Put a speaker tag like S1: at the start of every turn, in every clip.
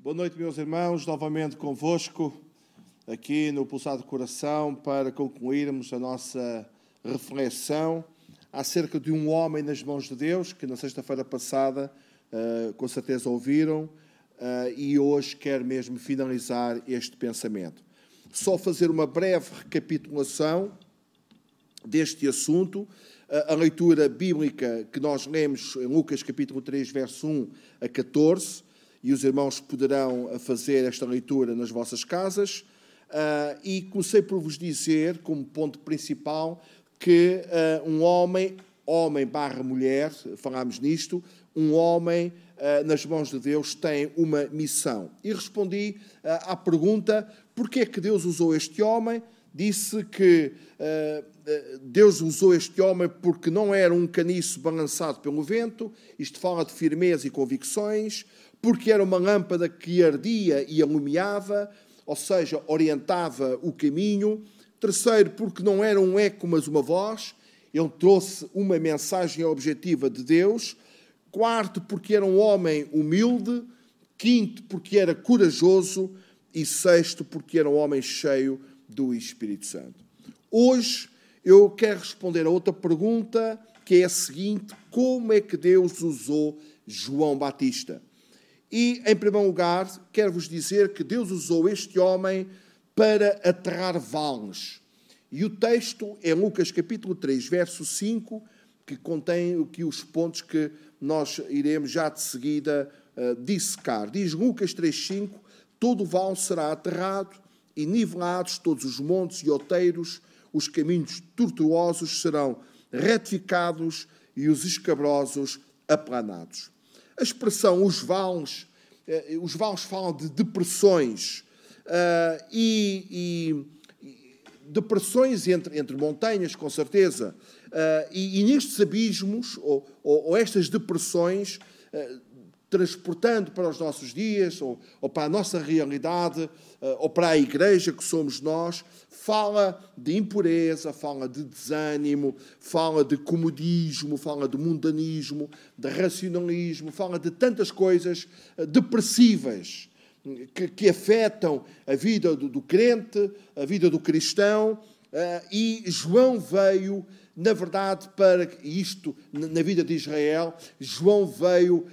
S1: Boa noite, meus irmãos, novamente convosco aqui no Pulsado Coração para concluirmos a nossa reflexão acerca de um homem nas mãos de Deus, que na sexta-feira passada uh, com certeza ouviram, uh, e hoje quero mesmo finalizar este pensamento. Só fazer uma breve recapitulação deste assunto. Uh, a leitura bíblica que nós lemos em Lucas capítulo 3, verso 1 a 14 e os irmãos poderão fazer esta leitura nas vossas casas. Uh, e comecei por vos dizer, como ponto principal, que uh, um homem, homem barra mulher, falámos nisto, um homem uh, nas mãos de Deus tem uma missão. E respondi à pergunta, porquê é que Deus usou este homem? Disse que Deus usou este homem porque não era um caniço balançado pelo vento, isto fala de firmeza e convicções, porque era uma lâmpada que ardia e alumiava, ou seja, orientava o caminho. Terceiro, porque não era um eco, mas uma voz. Ele trouxe uma mensagem objetiva de Deus. Quarto, porque era um homem humilde. Quinto, porque era corajoso. E sexto, porque era um homem cheio do Espírito Santo. Hoje eu quero responder a outra pergunta, que é a seguinte: como é que Deus usou João Batista? E, em primeiro lugar, quero-vos dizer que Deus usou este homem para aterrar vales. E o texto é Lucas capítulo 3, verso 5, que contém aqui os pontos que nós iremos já de seguida uh, dissecar. Diz Lucas 3,5: Todo vale será aterrado e nivelados todos os montes e outeiros, os caminhos tortuosos serão retificados e os escabrosos aplanados. A expressão os vales, eh, os vales falam de depressões uh, e, e, depressões entre, entre montanhas, com certeza. Uh, e, e, nestes abismos, ou, ou, ou estas depressões, uh, transportando para os nossos dias, ou, ou para a nossa realidade, ou para a igreja que somos nós, fala de impureza, fala de desânimo, fala de comodismo, fala de mundanismo, de racionalismo, fala de tantas coisas eh, depressivas que, que afetam a vida do, do, crente, a vida do cristão. Uh, e João veio, na verdade, para isto, na vida de Israel, João veio,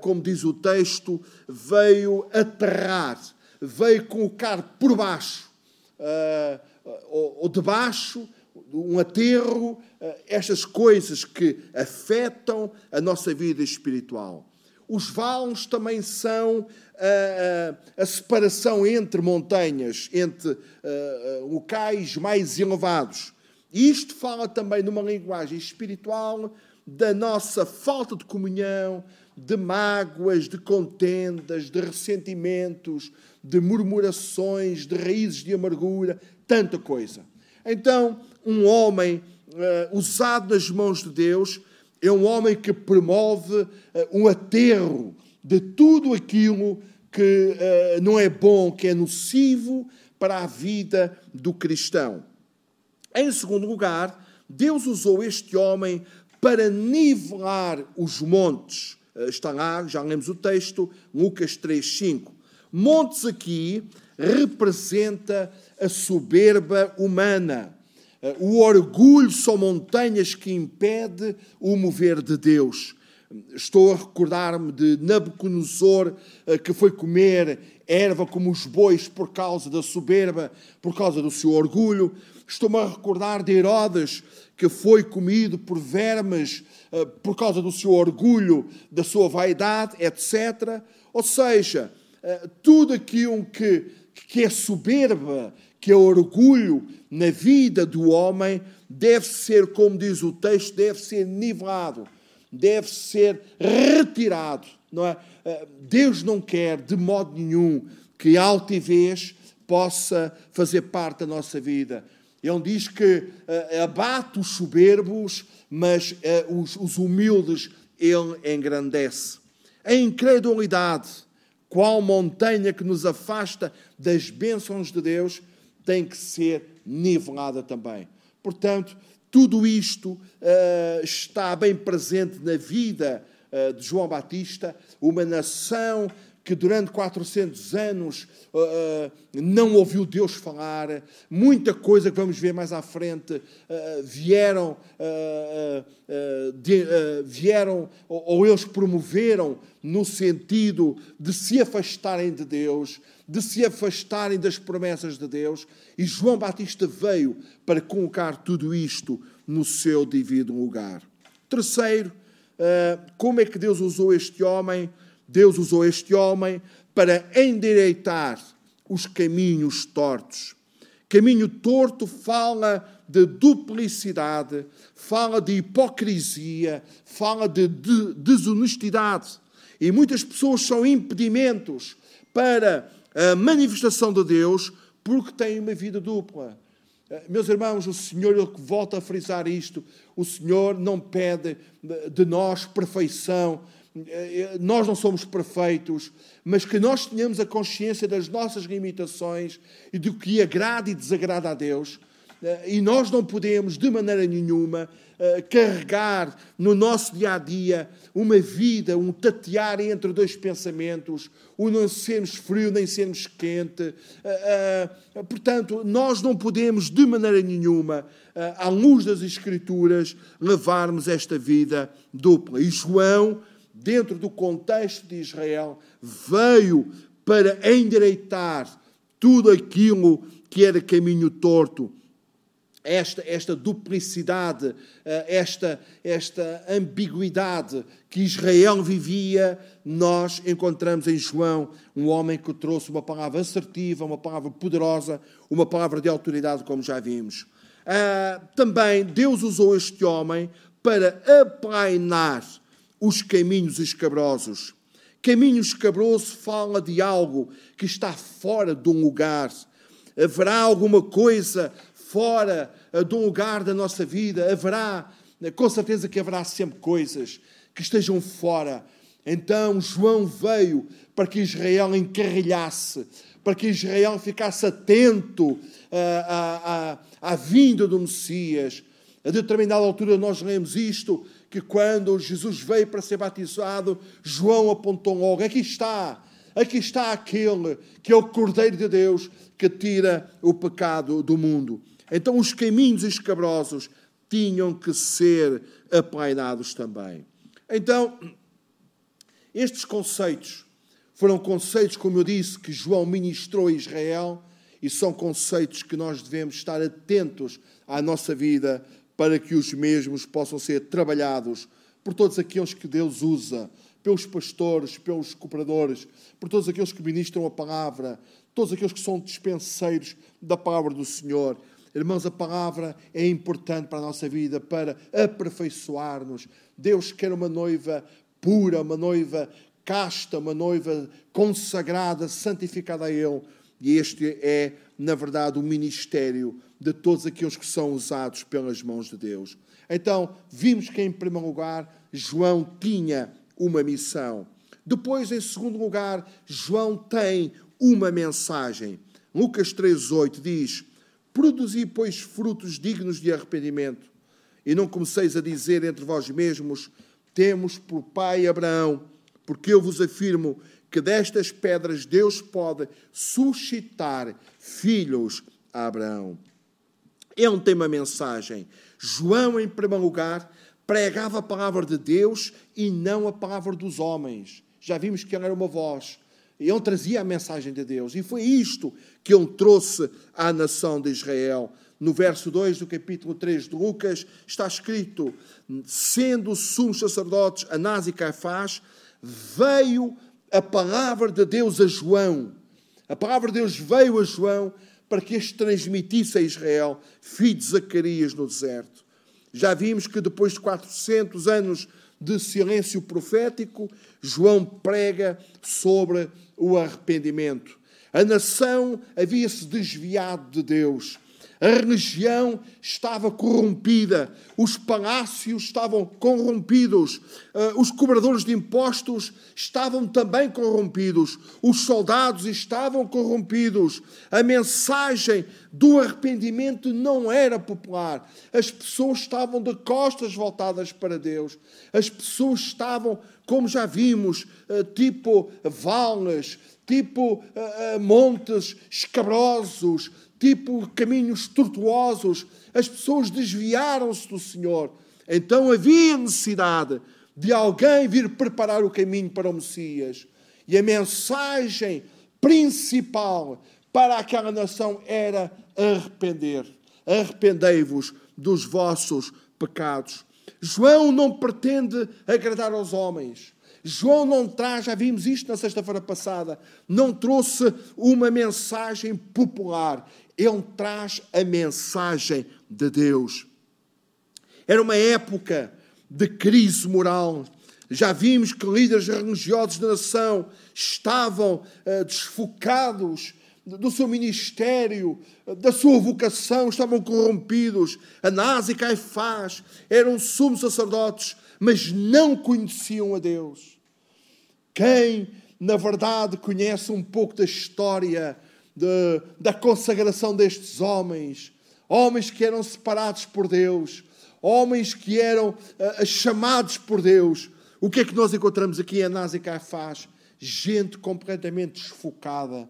S1: como diz o texto, veio aterrar, veio colocar por baixo uh, ou, ou debaixo, um aterro, uh, estas coisas que afetam a nossa vida espiritual. Os vales também são a, a, a separação entre montanhas, entre uh, locais mais elevados. Isto fala também numa linguagem espiritual da nossa falta de comunhão, de mágoas, de contendas, de ressentimentos, de murmurações, de raízes de amargura, tanta coisa. Então, um homem uh, usado nas mãos de Deus é um homem que promove uh, um aterro de tudo aquilo que uh, não é bom, que é nocivo para a vida do cristão. Em segundo lugar, Deus usou este homem para nivelar os montes. Está lá, já lemos o texto, Lucas 3, 5. Montes aqui representa a soberba humana. O orgulho são montanhas que impede o mover de Deus. Estou a recordar-me de Nabucodonosor, eh, que foi comer erva como os bois por causa da soberba, por causa do seu orgulho. Estou-me a recordar de Herodes, que foi comido por vermes eh, por causa do seu orgulho, da sua vaidade, etc. Ou seja, eh, tudo aquilo que, que é soberba, que é orgulho na vida do homem, deve ser, como diz o texto, deve ser nivelado, deve ser retirado. Não é? Eh, Deus não quer, de modo nenhum, que a altivez possa fazer parte da nossa vida. Ele diz que uh, abate os soberbos, mas uh, os, os humildes ele engrandece. A incredulidade qual montanha que nos afasta das bênçãos de Deus tem que ser nivelada também. Portanto, tudo isto uh, está bem presente na vida uh, de João Batista, uma nação que durante 400 anos uh, não ouviu Deus falar, muita coisa que vamos ver mais à frente uh, vieram, uh, de, vieram ou, ou eles promoveram no sentido de se afastarem de Deus, de se afastarem das promessas de Deus, e João Batista veio para colocar tudo isto no seu devido lugar. Terceiro, como é que Deus usou este homem? Deus usou este homem para endireitar os caminhos tortos. Caminho torto fala de duplicidade, fala de hipocrisia, fala de, desonestidade. E muitas pessoas são impedimentos para a manifestação de Deus porque têm uma vida dupla. Eh, meus irmãos, o Senhor, ele volta a frisar isto, o Senhor não pede de nós perfeição, nós não somos perfeitos, mas que nós tenhamos a consciência das nossas limitações e do que agrada e desagrada a Deus. Eh, e nós não podemos, de maneira nenhuma, eh, carregar no nosso dia a dia uma vida, um tatear entre dois pensamentos, o não sermos frio nem sermos quente. Portanto, nós não podemos, de maneira nenhuma, à luz das Escrituras, levarmos esta vida dupla. E João dentro do contexto de Israel, veio para endireitar tudo aquilo que era caminho torto. Esta, esta duplicidade, eh, esta, esta ambiguidade que Israel vivia, nós encontramos em João um homem que trouxe uma palavra assertiva, uma palavra poderosa, uma palavra de autoridade, como já vimos. Ah, também Deus usou este homem para aplainar os caminhos escabrosos. Caminho escabroso fala de algo que está fora de um lugar. Haverá alguma coisa fora eh, de um lugar da nossa vida? Haverá, eh, com certeza que haverá sempre coisas que estejam fora. Então João veio para que Israel encarrilhasse, para que Israel ficasse atento eh, à, à, à vinda do Messias. A determinada altura nós lemos isto que quando Jesus veio para ser batizado, João apontou logo: aqui está, aqui está aquele que é o Cordeiro de Deus que tira o pecado do mundo. Então os caminhos escabrosos tinham que ser aplainados também. Então, estes conceitos foram conceitos, como eu disse, que João ministrou a Israel e são conceitos que nós devemos estar atentos à nossa vida para que os mesmos possam ser trabalhados por todos aqueles que Deus usa, pelos pastores, pelos cooperadores, por todos aqueles que ministram a palavra, todos aqueles que são dispenseiros da palavra do Senhor. Irmãos, a palavra é importante para a nossa vida, para aperfeiçoar-nos. Deus quer uma noiva pura, uma noiva casta, uma noiva consagrada, santificada a Ele. E este é, na verdade, o ministério de todos aqueles que são usados pelas mãos de Deus. Então, vimos que, em primeiro lugar, João tinha uma missão. Depois, em segundo lugar, João tem uma mensagem. Lucas 3,8 diz: Produzi, pois, frutos dignos de arrependimento, e não comeceis a dizer entre vós mesmos: Temos por pai Abraão, porque eu vos afirmo que destas pedras Deus pode suscitar filhos a Abraão. Ele tem uma mensagem. João, em primeiro lugar, pregava a palavra de Deus e não a palavra dos homens. Já vimos que ele era uma voz. Ele trazia a mensagem de Deus. E foi isto que ele trouxe à nação de Israel. No verso 2 do capítulo 3 de Lucas está escrito: Sendo os sumos sacerdotes Anás e Caifás, veio a palavra de Deus a João. A palavra de Deus veio a João para que este transmitisse a Israel, filho de Zacarias no deserto. Já vimos que depois de 400 anos de silêncio profético, João prega sobre o arrependimento. A nação havia se desviado de Deus. A religião estava corrompida, os palácios estavam corrompidos, eh, os cobradores de impostos estavam também corrompidos, os soldados estavam corrompidos, a mensagem do arrependimento não era popular, as pessoas estavam de costas voltadas para Deus, as pessoas estavam, como já vimos, eh, tipo vales, tipo uh, montes escabrosos, tipo caminhos tortuosos. As pessoas desviaram-se do Senhor. Então havia necessidade de alguém vir preparar o caminho para o Messias. E a mensagem principal para aquela nação era arrepender. Arrependei-vos dos vossos pecados. João não pretende agradar aos homens. João não traz, já vimos isto na sexta-feira passada, não trouxe uma mensagem popular, ele traz a mensagem de Deus. Era uma época de crise moral. Já vimos que líderes religiosos da nação estavam uh, desfocados do seu ministério, da sua vocação, estavam corrompidos. Anás e Caifás eram sumos sacerdotes, mas não conheciam a Deus. Quem, na verdade, conhece um pouco da história de, da consagração destes homens, homens que eram separados por Deus, homens que eram uh, chamados por Deus, o que é que nós encontramos aqui em Anás e Caifás? Gente completamente desfocada,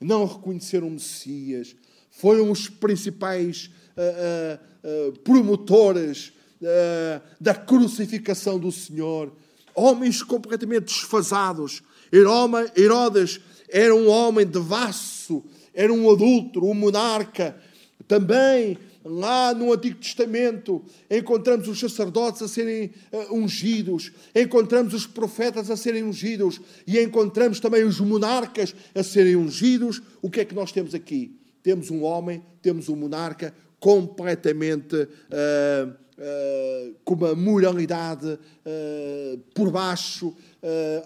S1: não reconheceram Messias, foram os principais uh, uh, promotores da crucificação do Senhor. Homens completamente desfasados. Herodes era um homem devasso, era um adulto, um monarca. Também lá no Antigo Testamento encontramos os sacerdotes a serem uh, ungidos, encontramos os profetas a serem ungidos e encontramos também os monarcas a serem ungidos. O que é que nós temos aqui? Temos um homem, temos um monarca completamente uh, uh, com uma moralidade por baixo,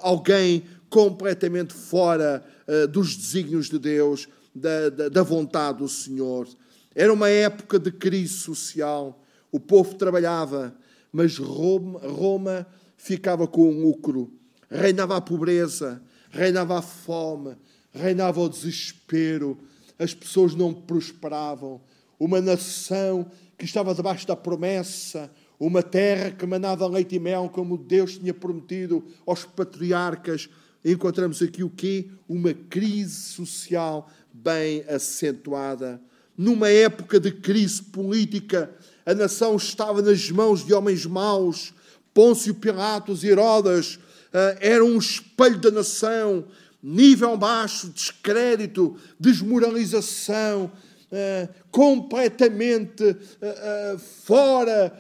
S1: alguém completamente fora dos desígnios de Deus, da, da, da vontade do Senhor. Era uma época de crise social. O povo trabalhava, mas Roma, Roma ficava com o lucro. Reinava a pobreza, reinava a fome, reinava o desespero. As pessoas não prosperavam. Uma nação que estava debaixo da promessa, uma terra que manava leite e mel, como Deus tinha prometido aos patriarcas. Encontramos aqui o quê? Uma crise social bem acentuada. Numa época de crise política, a nação estava nas mãos de homens maus. Pôncio Pilatos e Herodes uh, eram um espelho da nação. Nível baixo, descrédito, desmoralização, uh, completamente uh, uh, fora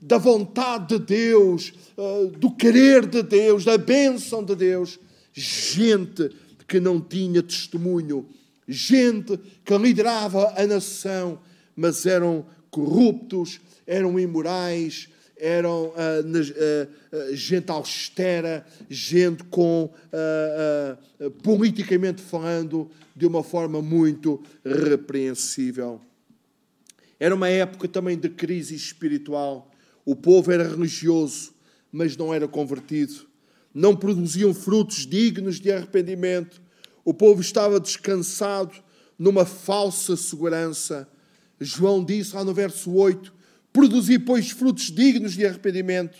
S1: da vontade de Deus, do querer de Deus, da bênção de Deus. Gente que não tinha testemunho, gente que liderava a nação, mas eram corruptos, eram imorais, eram uh, uh, uh, gente austera, gente com, politicamente falando, de uma forma muito repreensível. Era uma época também de crise espiritual. O povo era religioso, mas não era convertido. Não produziam frutos dignos de arrependimento. O povo estava descansado numa falsa segurança. João disse lá no verso 8: Produzi, pois, frutos dignos de arrependimento,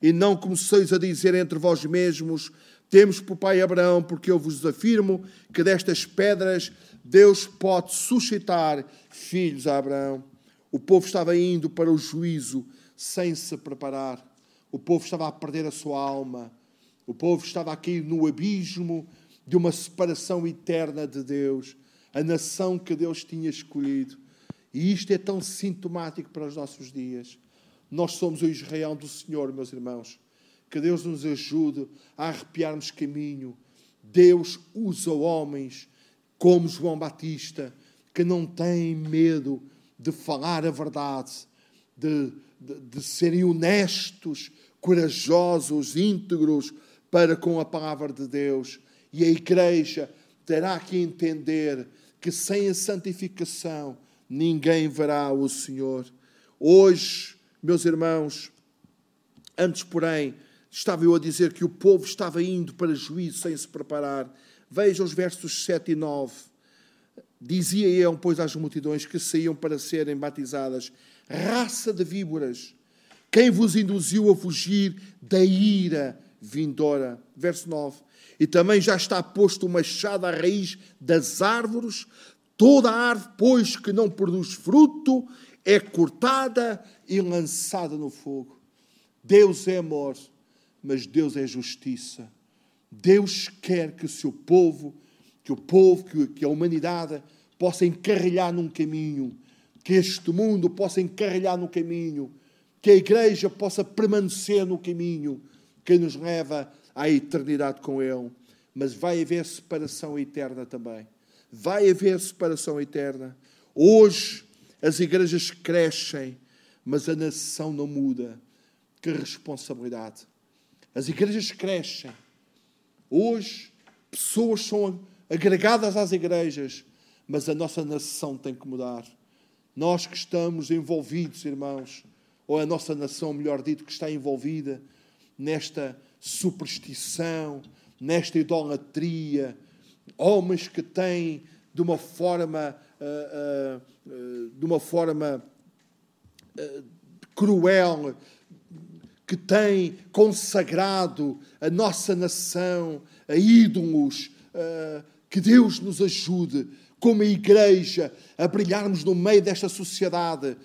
S1: e não comeceis a dizer entre vós mesmos: temos por pai Abraão, porque eu vos afirmo que destas pedras Deus pode suscitar filhos a Abraão. O povo estava indo para o juízo sem se preparar. O povo estava a perder a sua alma. O povo estava a cair no abismo de uma separação eterna de Deus, a nação que Deus tinha escolhido. E isto é tão sintomático para os nossos dias. Nós somos o Israel do Senhor, meus irmãos. Que Deus nos ajude a arrepiarmos caminho. Deus usa homens como João Batista, que não têm medo de falar a verdade, de, de, de serem honestos, corajosos, íntegros para com a palavra de Deus. E a igreja terá que entender que sem a santificação ninguém verá o Senhor. Hoje, meus irmãos, antes, porém, estava eu a dizer que o povo estava indo para juízo sem se preparar. Veja os versos 7 e 9. Dizia eu, pois, às multidões que saíam para serem batizadas: raça de víboras, quem vos induziu a fugir da ira vindoura? Verso 9. E também já está posto o machado à raiz das árvores, toda árvore, pois, que não produz fruto, é cortada e lançada no fogo. Deus é amor, mas Deus é justiça. Deus quer que o seu povo, que o povo, que a humanidade possa encarrilhar num caminho, que este mundo possa encarrilhar no caminho, que a igreja possa permanecer no caminho que nos leva à eternidade com Ele. Mas vai haver separação eterna também. Vai haver separação eterna. Hoje as igrejas crescem, mas a nação não muda. Que responsabilidade. As igrejas crescem. Hoje pessoas são agregadas às igrejas, mas a nossa nação tem que mudar. Nós que estamos envolvidos, irmãos, ou a nossa nação, melhor dito, que está envolvida nesta superstição, nesta idolatria, homens que têm de uma forma, uh, uh, uh, de uma forma cruel, que têm consagrado a nossa nação a ídolos, que Deus nos ajude como igreja, a brilharmos no meio desta sociedade,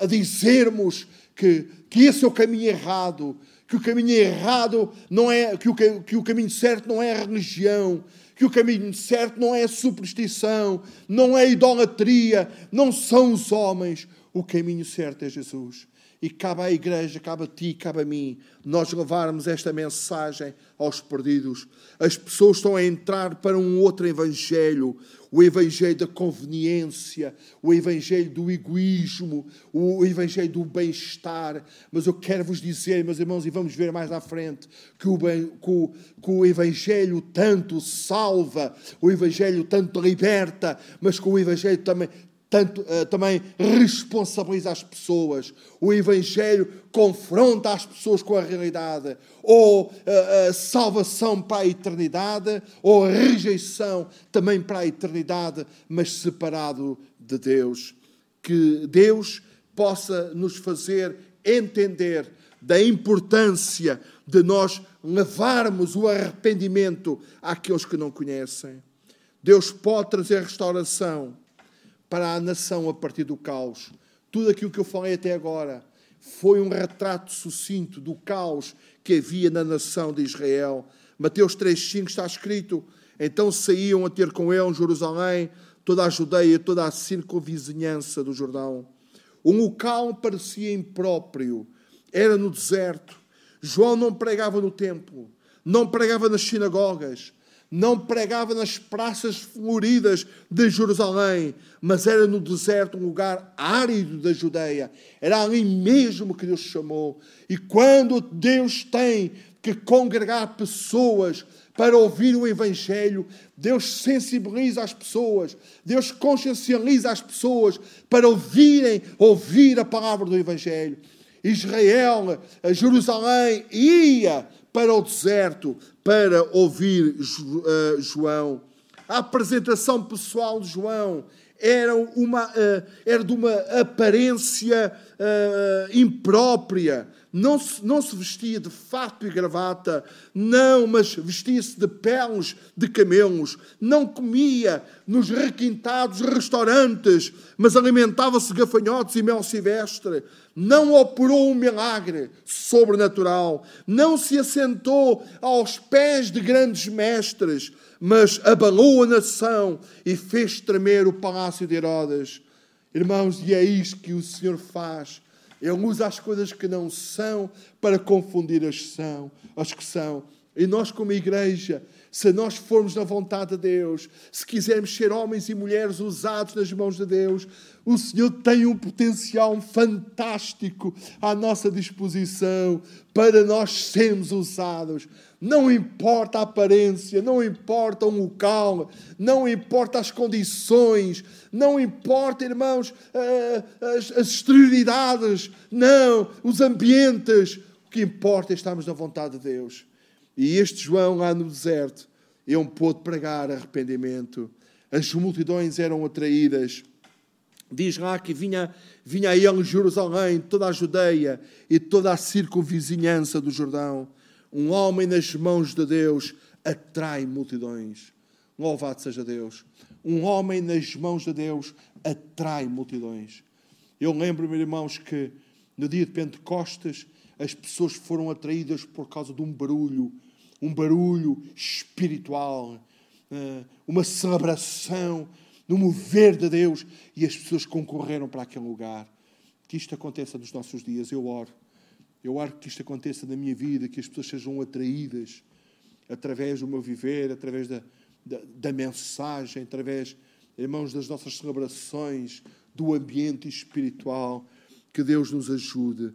S1: a, a dizermos que, que esse é o caminho errado, que o caminho errado não é, que o, que o caminho certo não é a religião, que o caminho certo não é a superstição, não é a idolatria, não são os homens. O caminho certo é Jesus. E cabe à igreja, cabe a ti, cabe a mim, nós levarmos esta mensagem aos perdidos. As pessoas estão a entrar para um outro evangelho, o evangelho da conveniência, o evangelho do egoísmo, o evangelho do bem-estar. Mas eu quero vos dizer, meus irmãos, e vamos ver mais à frente, que o, bem, que o, que o evangelho tanto salva, o evangelho tanto liberta, mas que o evangelho também tanto, uh, também responsabiliza as pessoas. O Evangelho confronta as pessoas com a realidade. Ou uh, a salvação para a eternidade, ou rejeição também para a eternidade, mas separado de Deus. Que Deus possa nos fazer entender da importância de nós levarmos o arrependimento àqueles que não conhecem. Deus pode trazer restauração para a nação a partir do caos. Tudo aquilo que eu falei até agora foi um retrato sucinto do caos que havia na nação de Israel. Mateus 3,5 está escrito: Então saíam a ter com ele Jerusalém, toda a Judeia, toda a circunvizinhança do Jordão. O local parecia impróprio, era no deserto. João não pregava no templo, não pregava nas sinagogas, não pregava nas praças floridas de Jerusalém, mas era no deserto, um lugar árido da Judeia. Era ali mesmo que Deus chamou. E quando Deus tem que congregar pessoas para ouvir o Evangelho, Deus sensibiliza as pessoas, Deus consciencializa as pessoas para ouvirem, ouvir a palavra do Evangelho. Israel, Jerusalém ia para o deserto para ouvir eh, João. A apresentação pessoal de João era, uma, eh, era de uma aparência uh, imprópria. Não se, não se vestia de fato e gravata, não, mas vestia-se de peles de camelos. Não comia nos requintados restaurantes, mas alimentava-se gafanhotos e mel silvestre. Não operou um milagre sobrenatural. Não se assentou aos pés de grandes mestres, mas abalou a nação e fez tremer o palácio de Herodes. Irmãos, e é isto que o Senhor faz. Ele usa as coisas que não são para confundir as, são, as que são. E nós, como igreja, se nós formos na vontade de Deus, se quisermos ser homens e mulheres usados nas mãos de Deus, o Senhor tem um potencial fantástico à nossa disposição para nós sermos usados. Não importa a aparência, não importa o local, não importa as condições, não importa, irmãos, as, as exterioridades, não, os ambientes. O que importa é estarmos na vontade de Deus. E este João, lá no deserto, ele pôde pregar arrependimento. As multidões eram atraídas. Diz lá que vinha, vinha a ele Jerusalém, toda a Judeia e toda a circunvizinhança do Jordão um homem nas mãos de Deus atrai multidões. Louvado seja Deus. Um homem nas mãos de Deus atrai multidões. Eu lembro-me, irmãos, que no dia de Pentecostes as pessoas foram atraídas por causa de um barulho, um barulho espiritual, eh, uma celebração, no mover de Deus, e as pessoas concorreram para aquele lugar. Que isto aconteça nos nossos dias, eu oro eu oro que isto aconteça na minha vida, que as pessoas sejam atraídas através do meu viver, através da, da, da mensagem, através, irmãos, das nossas celebrações, do ambiente espiritual. Que Deus nos ajude.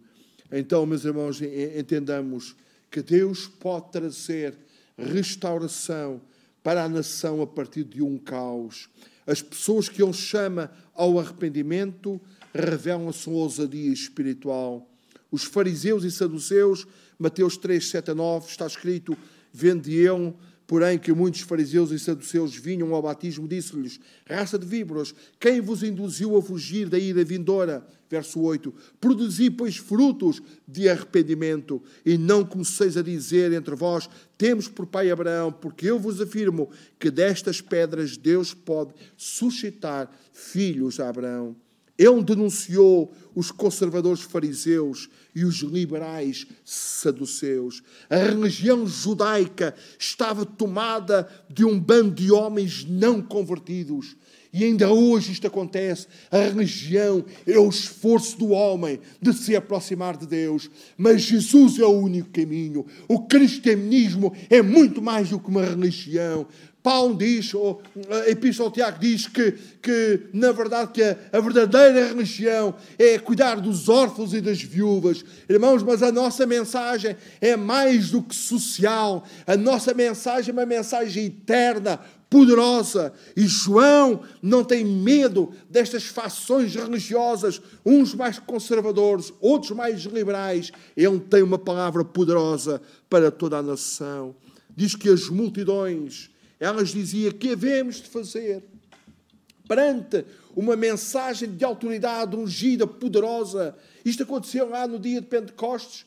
S1: Então, meus irmãos, entendamos que Deus pode trazer restauração para a nação a partir de um caos. As pessoas que Ele chama ao arrependimento revelam-se uma ousadia espiritual os fariseus e saduceus, Mateus 3, 7 a 9, está escrito: vendiam, porém, que muitos fariseus e saduceus vinham ao batismo, disse-lhes: raça de víboras, quem vos induziu a fugir da ira vindoura? Verso 8: Produzi, pois, frutos de arrependimento, e não comeceis a dizer entre vós: Temos por pai Abraão, porque eu vos afirmo que destas pedras Deus pode suscitar filhos a Abraão. Ele denunciou os conservadores fariseus e os liberais saduceus. A religião judaica estava tomada de um bando de homens não convertidos. E ainda hoje isto acontece. A religião é o esforço do homem de se aproximar de Deus. Mas Jesus é o único caminho. O cristianismo é muito mais do que uma religião. Paulo diz, ou a Epístola ao Tiago diz que, que na verdade, que a, a, verdadeira religião é cuidar dos órfãos e das viúvas. Irmãos, mas a nossa mensagem é mais do que social. A nossa mensagem é uma mensagem eterna, poderosa. E João não tem medo destas fações religiosas, uns mais conservadores, outros mais liberais. Ele tem uma palavra poderosa para toda a nação. Diz que as multidões elas diziam que havemos de fazer perante uma mensagem de autoridade ungida, poderosa. Isto aconteceu lá no dia de Pentecostes.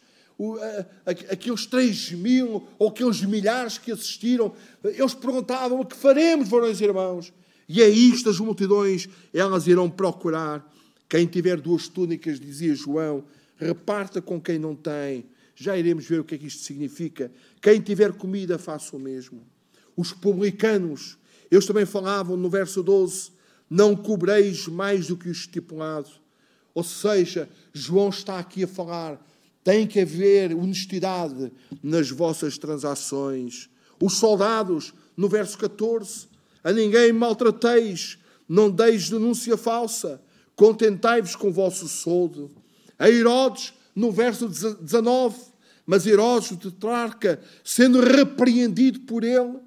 S1: Aqueles três mil ou aqueles milhares que assistiram, eles perguntavam: o que faremos, varões e irmãos? E é isto, as multidões, elas irão procurar. Quem tiver duas túnicas, dizia João, reparta com quem não tem. Já iremos ver o que é que isto significa. Quem tiver comida, faça o mesmo os publicanos. Eles também falavam no verso 12: Não cobreis mais do que o estipulado. Ou seja, João está aqui a falar: tem que haver honestidade nas vossas transações. Os soldados, no verso 14: A ninguém maltrateis, não deis denúncia falsa, contentai-vos com o vosso soldo. A Herodes, no verso 19: Mas Herodes, o tetrarca, sendo repreendido por ele,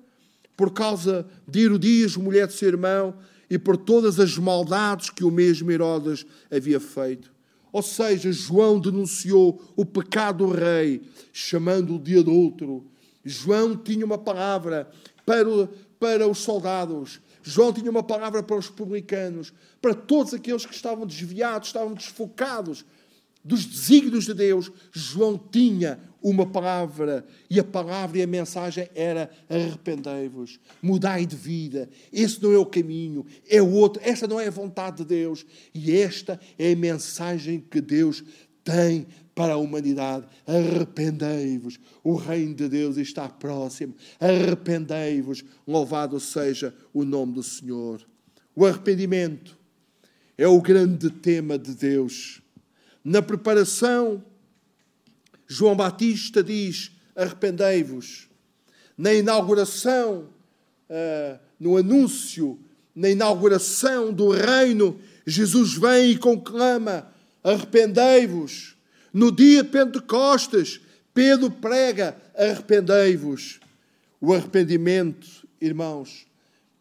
S1: por causa de Herodias, mulher de seu irmão, e por todas as maldades que o mesmo Herodes havia feito. Ou seja, João denunciou o pecado do rei, chamando-o de adulto. João tinha uma palavra para, para os soldados. João tinha uma palavra para os publicanos, para todos aqueles que estavam desviados, estavam desfocados dos desígnios de Deus. João tinha uma palavra, e a palavra e a mensagem era arrependei-vos, mudai de vida. Esse não é o caminho, é o outro. Essa não é a vontade de Deus. E esta é a mensagem que Deus tem para a humanidade. Arrependei-vos, o reino de Deus está próximo. Arrependei-vos, louvado seja o nome do Senhor. O arrependimento é o grande tema de Deus. Na preparação João Batista diz: arrependei-vos. Na inauguração, uh, no anúncio, na inauguração do reino, Jesus vem e conclama: arrependei-vos. No dia de Pentecostes, Pedro prega: arrependei-vos. O arrependimento, irmãos,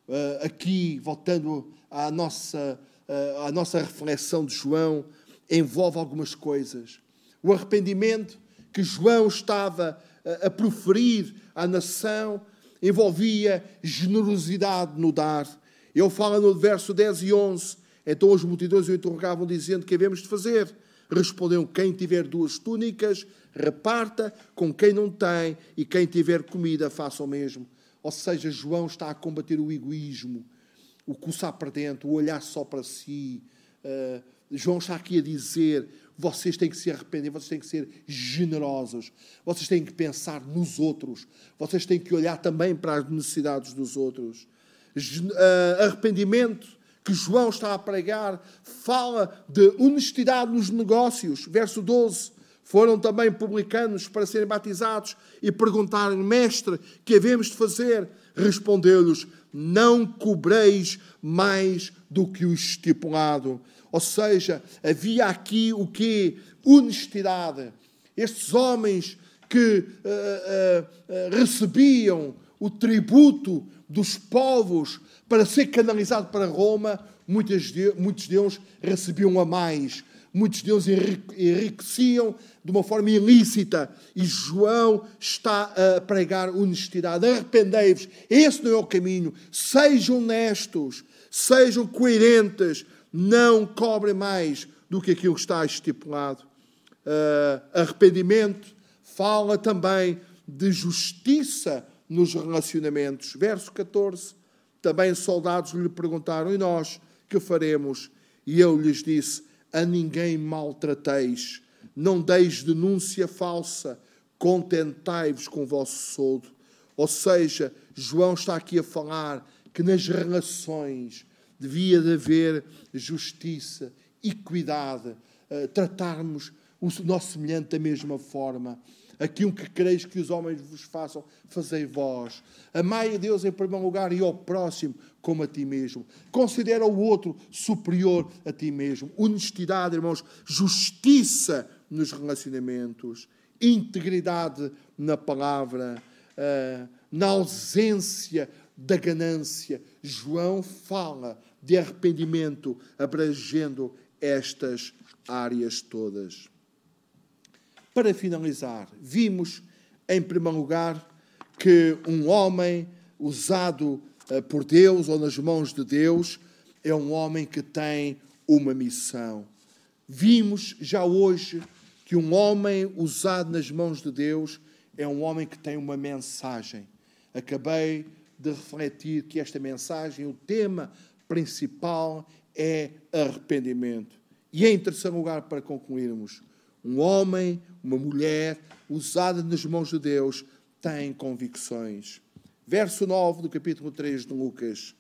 S1: eh, aqui, voltando à nossa, eh, à nossa reflexão de João, envolve algumas coisas. O arrependimento que João estava a proferir à nação envolvia generosidade no dar. Ele fala no verso 10 e 11. Então as multidões o interrogavam, dizendo: Que havemos de fazer? Respondeu: Quem tiver duas túnicas, reparta com quem não tem, e quem tiver comida, faça o mesmo. Ou seja, João está a combater o egoísmo, o coçar para dentro, o olhar só para si. Uh, João está aqui a dizer: vocês têm que se arrepender, vocês têm que ser generosos, vocês têm que pensar nos outros, vocês têm que olhar também para as necessidades dos outros. Uh, arrependimento que João está a pregar fala de honestidade nos negócios. Verso 12. Foram também publicanos para serem batizados e perguntaram, Mestre, que havemos de fazer? Respondeu-lhes: Não cobreis mais do que o estipulado. Ou seja, havia aqui o que? Honestidade. Estes homens que uh, uh, uh, recebiam o tributo dos povos para ser canalizado para Roma, muitos, de, muitos deles recebiam a mais, muitos deles enriqueciam de uma forma ilícita. E João está a pregar honestidade. Arrependei-vos, esse não é o caminho. Sejam honestos, sejam coerentes, não cobrem mais do que aquilo que está estipulado. Uh, arrependimento fala também de justiça nos relacionamentos. Verso 14 também soldados lhe perguntaram: E nós que faremos? E ele lhes disse: A ninguém maltrateis, não deis denúncia falsa, contentai-vos com o vosso soldo. Ou seja, João está aqui a falar que nas relações devia de haver justiça, equidade, uh, tratarmos o nosso semelhante da mesma forma aquilo que quereis que os homens vos façam, fazei vós. Amai a Deus em primeiro lugar e ao próximo como a ti mesmo. Considera o outro superior a ti mesmo. Honestidade, irmãos, justiça nos relacionamentos, integridade na palavra, eh, na ausência da ganância. João fala de arrependimento, abrangendo estas áreas todas. Para finalizar, vimos, em primeiro lugar, que um homem usado eh, por Deus ou nas mãos de Deus é um homem que tem uma missão. Vimos já hoje que um homem usado nas mãos de Deus é um homem que tem uma mensagem. Acabei de refletir que esta mensagem, o tema principal é arrependimento. E em terceiro lugar, para concluirmos, um homem, uma mulher, usada nas mãos de Deus, tem convicções. Verso 9 do capítulo 3 de Lucas.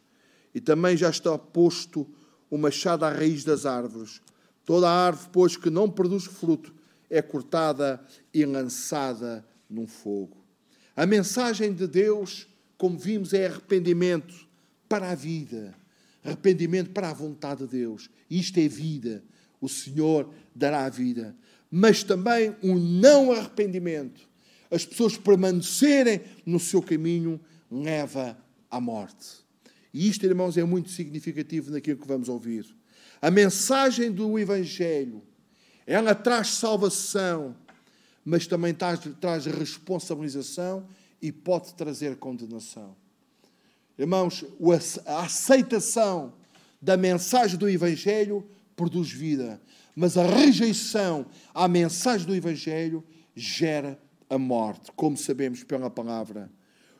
S1: E também já está posto o machado à raiz das árvores. Toda a árvore, pois, que não produz fruto, é cortada e lançada num fogo. A mensagem de Deus, como vimos, é arrependimento para a vida, arrependimento para a vontade de Deus. Isto é vida. O Senhor dará a vida mas também um não arrependimento. As pessoas permanecerem no seu caminho leva à morte. E isto, irmãos, é muito significativo naquilo que vamos ouvir. A mensagem do Evangelho, ela traz salvação, mas também traz, traz responsabilização e pode trazer condenação. Irmãos, a aceitação da mensagem do Evangelho produz vida mas a rejeição à mensagem do Evangelho gera a morte, como sabemos pela palavra.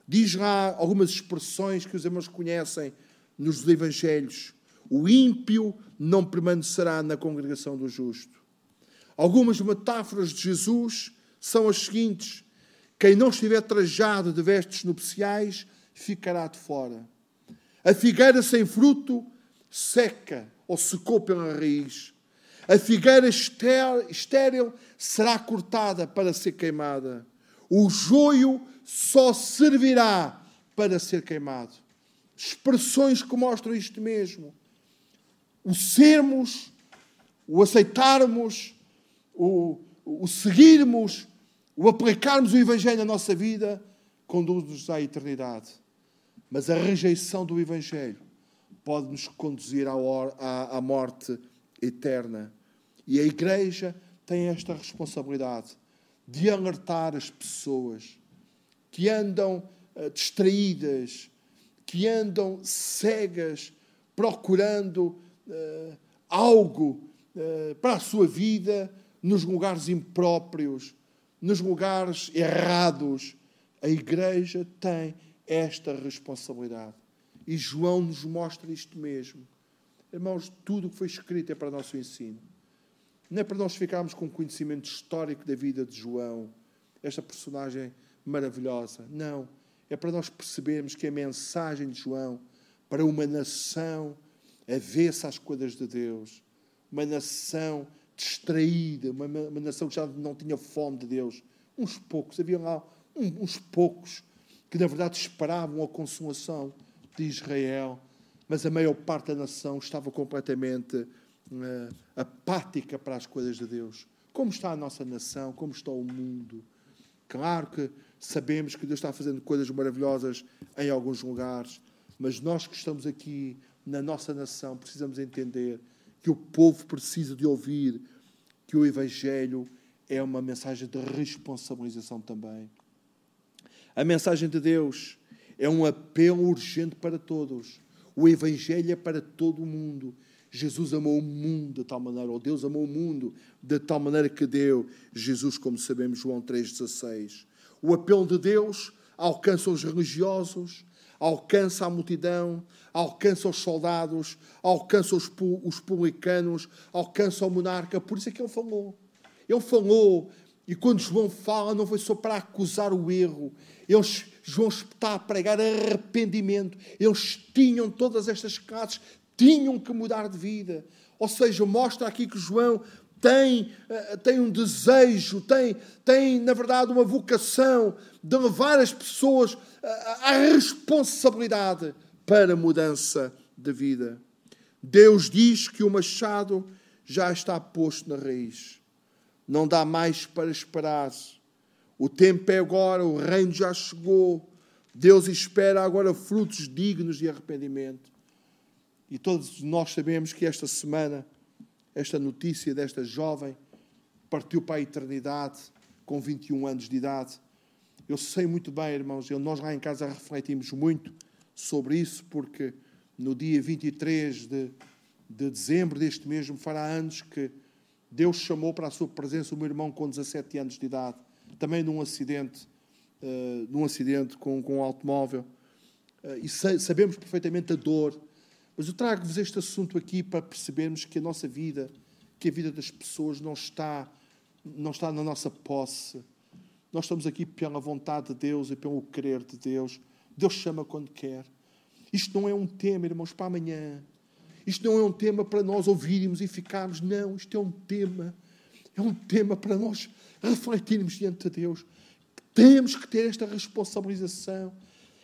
S1: Diz lá algumas expressões que os irmãos conhecem nos Evangelhos. O ímpio não permanecerá na congregação do justo. Algumas metáforas de Jesus são as seguintes: quem não estiver trajado de vestes nupciais ficará de fora. A figueira sem fruto seca ou secou pela raiz. A figueira estéril será cortada para ser queimada. O joio só servirá para ser queimado. Expressões que mostram isto mesmo. O sermos, o aceitarmos, o, o seguirmos o aplicarmos o Evangelho na nossa vida, conduz-nos à eternidade. Mas a rejeição do Evangelho pode nos conduzir à, à morte eterna. E a Igreja tem esta responsabilidade de alertar as pessoas que andam uh, distraídas, que andam cegas, procurando uh, algo uh, para a sua vida nos lugares impróprios, nos lugares errados. A Igreja tem esta responsabilidade. E João nos mostra isto mesmo. Irmãos, tudo o que foi escrito é para o nosso ensino. Não é para nós ficarmos com conhecimento histórico da vida de João, esta personagem maravilhosa. Não. É para nós percebermos que a mensagem de João para uma nação avessa às coisas de Deus, uma nação distraída, uma, uma nação que já não tinha fome de Deus. Uns poucos, havia lá uns poucos que na verdade esperavam a consumação de Israel, mas a maior parte da nação estava completamente uh, apática para as coisas de Deus. Como está a nossa nação? Como está o mundo? Claro que sabemos que Deus está fazendo coisas maravilhosas em alguns lugares, mas nós que estamos aqui na nossa nação precisamos entender que o povo precisa de ouvir que o Evangelho é uma mensagem de responsabilização também. A mensagem de Deus é um apelo urgente para todos. O Evangelho é para todo o mundo. Jesus amou o mundo de tal maneira, ou Deus amou o mundo de tal maneira que deu Jesus, como sabemos, João 3,16. O apelo de Deus alcança os religiosos, alcança a multidão, alcança os soldados, alcança os, os publicanos, alcança o monarca. Por isso é que ele falou. Ele falou e quando João fala, não foi só para acusar o erro. Eles, João está a pregar arrependimento. Eles tinham todas estas classes, tinham que mudar de vida. Ou seja, mostra aqui que João tem, eh, tem um desejo, tem, tem, na verdade, uma vocação de levar as pessoas eh, à responsabilidade para mudança de vida. Deus diz que o machado já está posto na raiz não dá mais para esperar. O tempo é agora, o reino já chegou. Deus espera agora frutos dignos de arrependimento. E todos nós sabemos que esta semana, esta notícia desta jovem partiu para a eternidade com 21 anos de idade. Eu sei muito bem, irmãos, nós lá em casa refletimos muito sobre isso, porque no dia 23 de, de dezembro deste mesmo fará anos que Deus chamou para a sua presença o meu irmão com 17 anos de idade, também num acidente, uh, num acidente com, com um automóvel. Uh, e sa sabemos perfeitamente a dor. Mas eu trago-vos este assunto aqui para percebermos que a nossa vida, que a vida das pessoas não está, não está na nossa posse. Nós estamos aqui pela vontade de Deus e pelo querer de Deus. Deus chama quando quer. Isto não é um tema, irmãos, para amanhã. Isto não é um tema para nós ouvirmos e ficarmos. Não, isto é um tema. É um tema para nós refletirmos diante de Deus. Temos que ter esta responsabilização,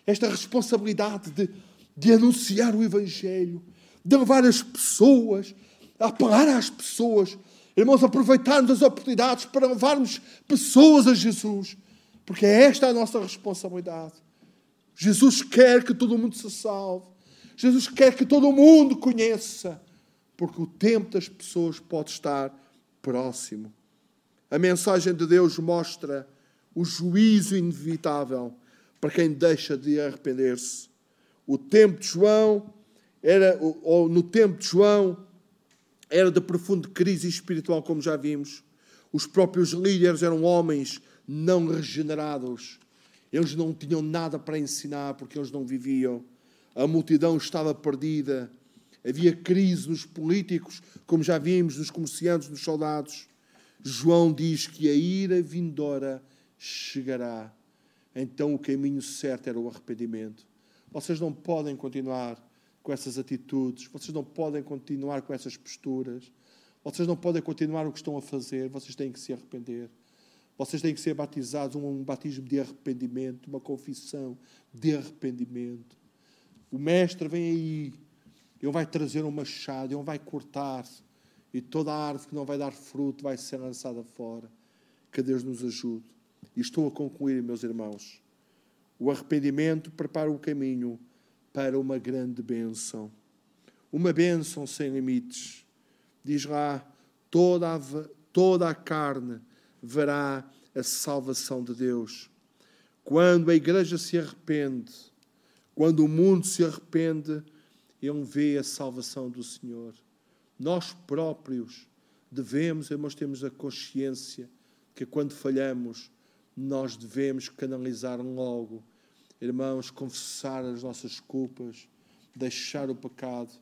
S1: esta responsabilidade de, de anunciar o Evangelho, de levar as pessoas, apelar às pessoas. Irmãos, aproveitarmos as oportunidades para levarmos pessoas a Jesus, porque é esta a nossa responsabilidade. Jesus quer que todo mundo se salve. Jesus quer que todo mundo conheça, porque o tempo das pessoas pode estar próximo. A mensagem de Deus mostra o juízo inevitável para quem deixa de arrepender-se. O tempo de João era, ou no tempo de João, era de profunda crise espiritual, como já vimos. Os próprios líderes eram homens não regenerados. Eles não tinham nada para ensinar porque eles não viviam a multidão estava perdida, havia crise nos políticos, como já vimos, nos comerciantes, nos soldados. João diz que a ira vindoura chegará. Então o caminho certo era o arrependimento. Vocês não podem continuar com essas atitudes, vocês não podem continuar com essas posturas, vocês não podem continuar o que estão a fazer, vocês têm que se arrepender. Vocês têm que ser batizados, um batismo de arrependimento, uma confissão de arrependimento. O mestre vem aí, ele vai trazer um machado, ele vai cortar, e toda a árvore que não vai dar fruto vai ser lançada fora. Que Deus nos ajude. E estou a concluir, meus irmãos. O arrependimento prepara o caminho para uma grande bênção. Uma bênção sem limites. Diz lá: toda a, toda a carne verá a salvação de Deus. Quando a igreja se arrepende, quando o mundo se arrepende, ele vê a salvação do Senhor. Nós próprios devemos, irmãos, temos a consciência que quando falhamos, nós devemos canalizar logo, irmãos, confessar as nossas culpas, deixar o pecado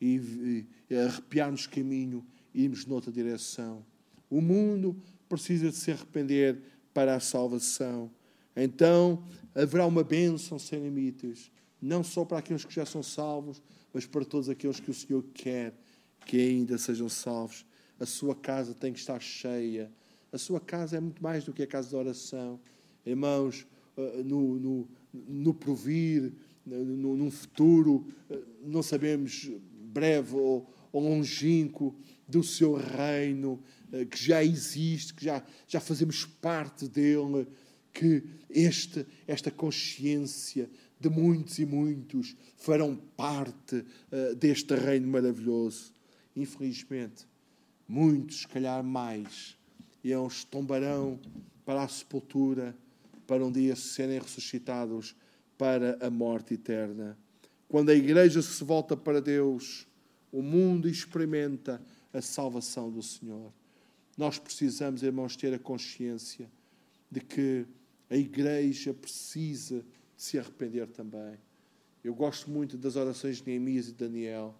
S1: e, e arrepiarmos caminho e irmos noutra direção. O mundo precisa de se arrepender para a salvação. Então haverá uma bênção sem limites, não só para aqueles que já são salvos, mas para todos aqueles que o Senhor quer que ainda sejam salvos. A sua casa tem que estar cheia. A sua casa é muito mais do que a casa de oração. Irmãos, eh, no, no, no provir, no, num futuro, eh, não sabemos, breve ou, ou longínquo, do seu reino, eh, que já existe, que já, já fazemos parte dele, que este, esta consciência de muitos e muitos farão parte deste reino maravilhoso. Infelizmente, muitos, se calhar mais, eles tombarão para a sepultura, para um dia serem ressuscitados para a morte eterna. Quando a igreja se volta para Deus, o mundo experimenta a salvação do Senhor. Nós precisamos, irmãos, ter a consciência de que a igreja precisa de se arrepender também. Eu gosto muito das orações de Neemias e Daniel.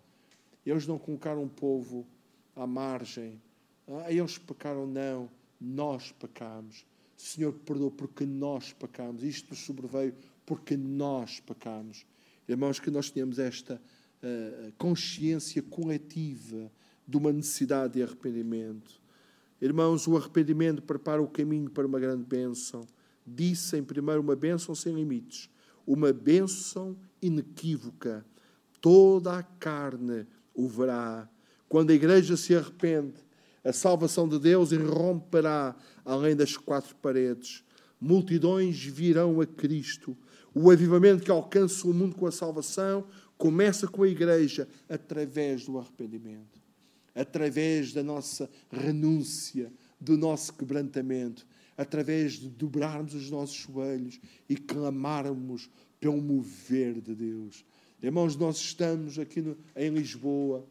S1: Eles não colocaram o povo à margem. Ah, eles pecaram, não. Nós pecamos. Senhor, perdoa porque nós pecamos. Isto nos sobreveio porque nós pecamos. Irmãos, que nós tenhamos esta uh, consciência coletiva de uma necessidade de arrependimento. Irmãos, o arrependimento prepara o caminho para uma grande bênção. Disse em primeiro uma bênção sem limites, uma bênção inequívoca. Toda a carne o verá. Quando a igreja se arrepende, a salvação de Deus irromperá além das quatro paredes. Multidões virão a Cristo. O avivamento que alcança o mundo com a salvação começa com a igreja através do arrependimento, através da nossa renúncia, do nosso quebrantamento, através de dobrarmos os nossos joelhos e clamarmos pelo mover de Deus. Irmãos, nós estamos aqui no, em Lisboa,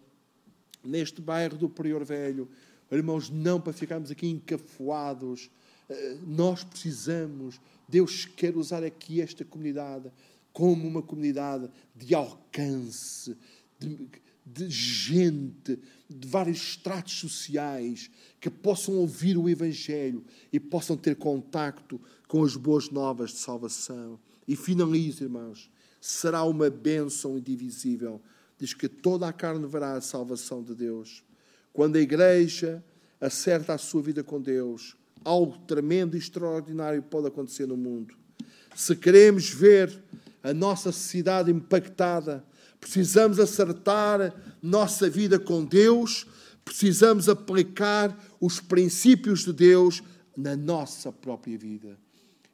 S1: neste bairro do Prior Velho, irmãos, não para ficarmos aqui encafuados. Eh, nós precisamos, Deus quer usar aqui esta comunidade como uma comunidade de alcance, de, de gente de vários estratos sociais que possam ouvir o Evangelho e possam ter contacto com as boas novas de salvação. E finalizo, irmãos, será uma bênção indivisível. Diz que toda a carne verá a salvação de Deus. Quando a igreja acerta a sua vida com Deus, algo tremendo e extraordinário pode acontecer no mundo. Se queremos ver a nossa sociedade impactada, precisamos acertar nossa vida com Deus, precisamos aplicar os princípios de Deus na nossa própria vida.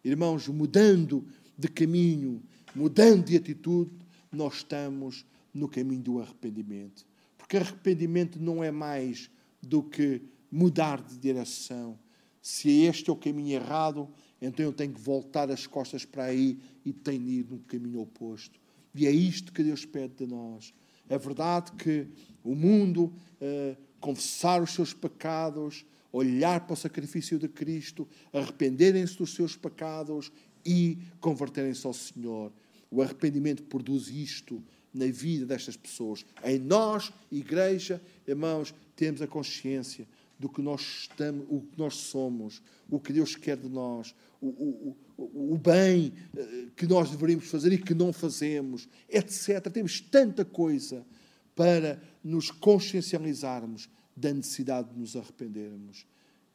S1: Irmãos, mudando de caminho, mudando de atitude, nós estamos no caminho do arrependimento. Porque arrependimento não é mais do que mudar de direção. Se este é o caminho errado, então eu tenho que voltar as costas para aí e tenho de ir no caminho oposto. E é isto que Deus pede de nós. É verdade que o mundo uh, confessar os seus pecados, olhar para o sacrifício de Cristo, arrependerem-se dos seus pecados e converterem-se ao Senhor. O arrependimento produz isto na vida destas pessoas. Em nós, igreja, irmãos, temos a consciência do que nós estamos, o que nós somos, o que Deus quer de nós, o, o, o, o bem eh, que nós deveríamos fazer e que não fazemos, etc. Temos tanta coisa para nos consciencializarmos da necessidade de nos arrependermos.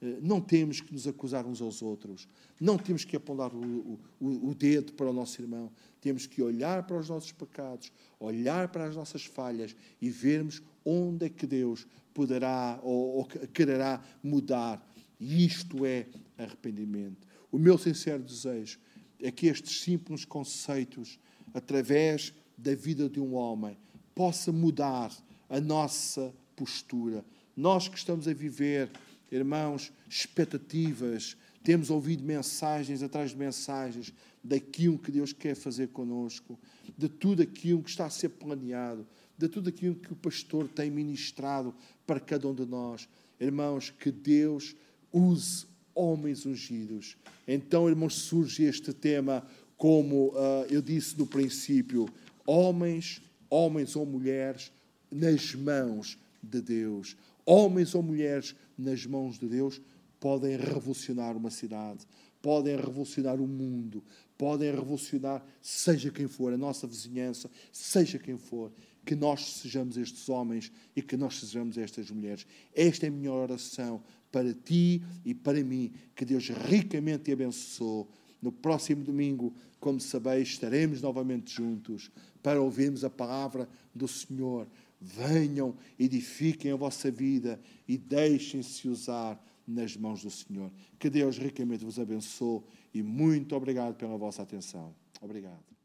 S1: Eh, não temos que nos acusar uns aos outros, não temos que apontar o, o, o, dedo para o nosso irmão, temos que olhar para os nossos pecados, olhar para as nossas falhas e vermos onde é que Deus poderá ou, ou quererá mudar. E isto é arrependimento. O meu sincero desejo é que estes simples conceitos, através da vida de um homem, possa mudar a nossa postura. Nós que estamos a viver, irmãos, expectativas, temos ouvido mensagens atrás de mensagens daquilo que Deus quer fazer conosco, de tudo aquilo que está a ser planeado, de tudo aquilo que o pastor tem ministrado para cada um de nós. Irmãos, que Deus use homens ungidos. Então, irmãos, surge este tema, como uh, eu disse no princípio: homens, homens ou mulheres nas mãos de Deus. Homens ou mulheres nas mãos de Deus podem revolucionar uma cidade, podem revolucionar o mundo, podem revolucionar, seja quem for, a nossa vizinhança, seja quem for, que nós sejamos estes homens e que nós sejamos estas mulheres. Esta é a minha oração para ti e para mim. Que Deus ricamente te abençoe. No próximo domingo, como sabeis, estaremos novamente juntos para ouvirmos a palavra do Senhor. Venham, edifiquem a vossa vida e deixem-se usar nas mãos do Senhor. Que Deus ricamente vos abençoe e muito obrigado pela vossa atenção. Obrigado.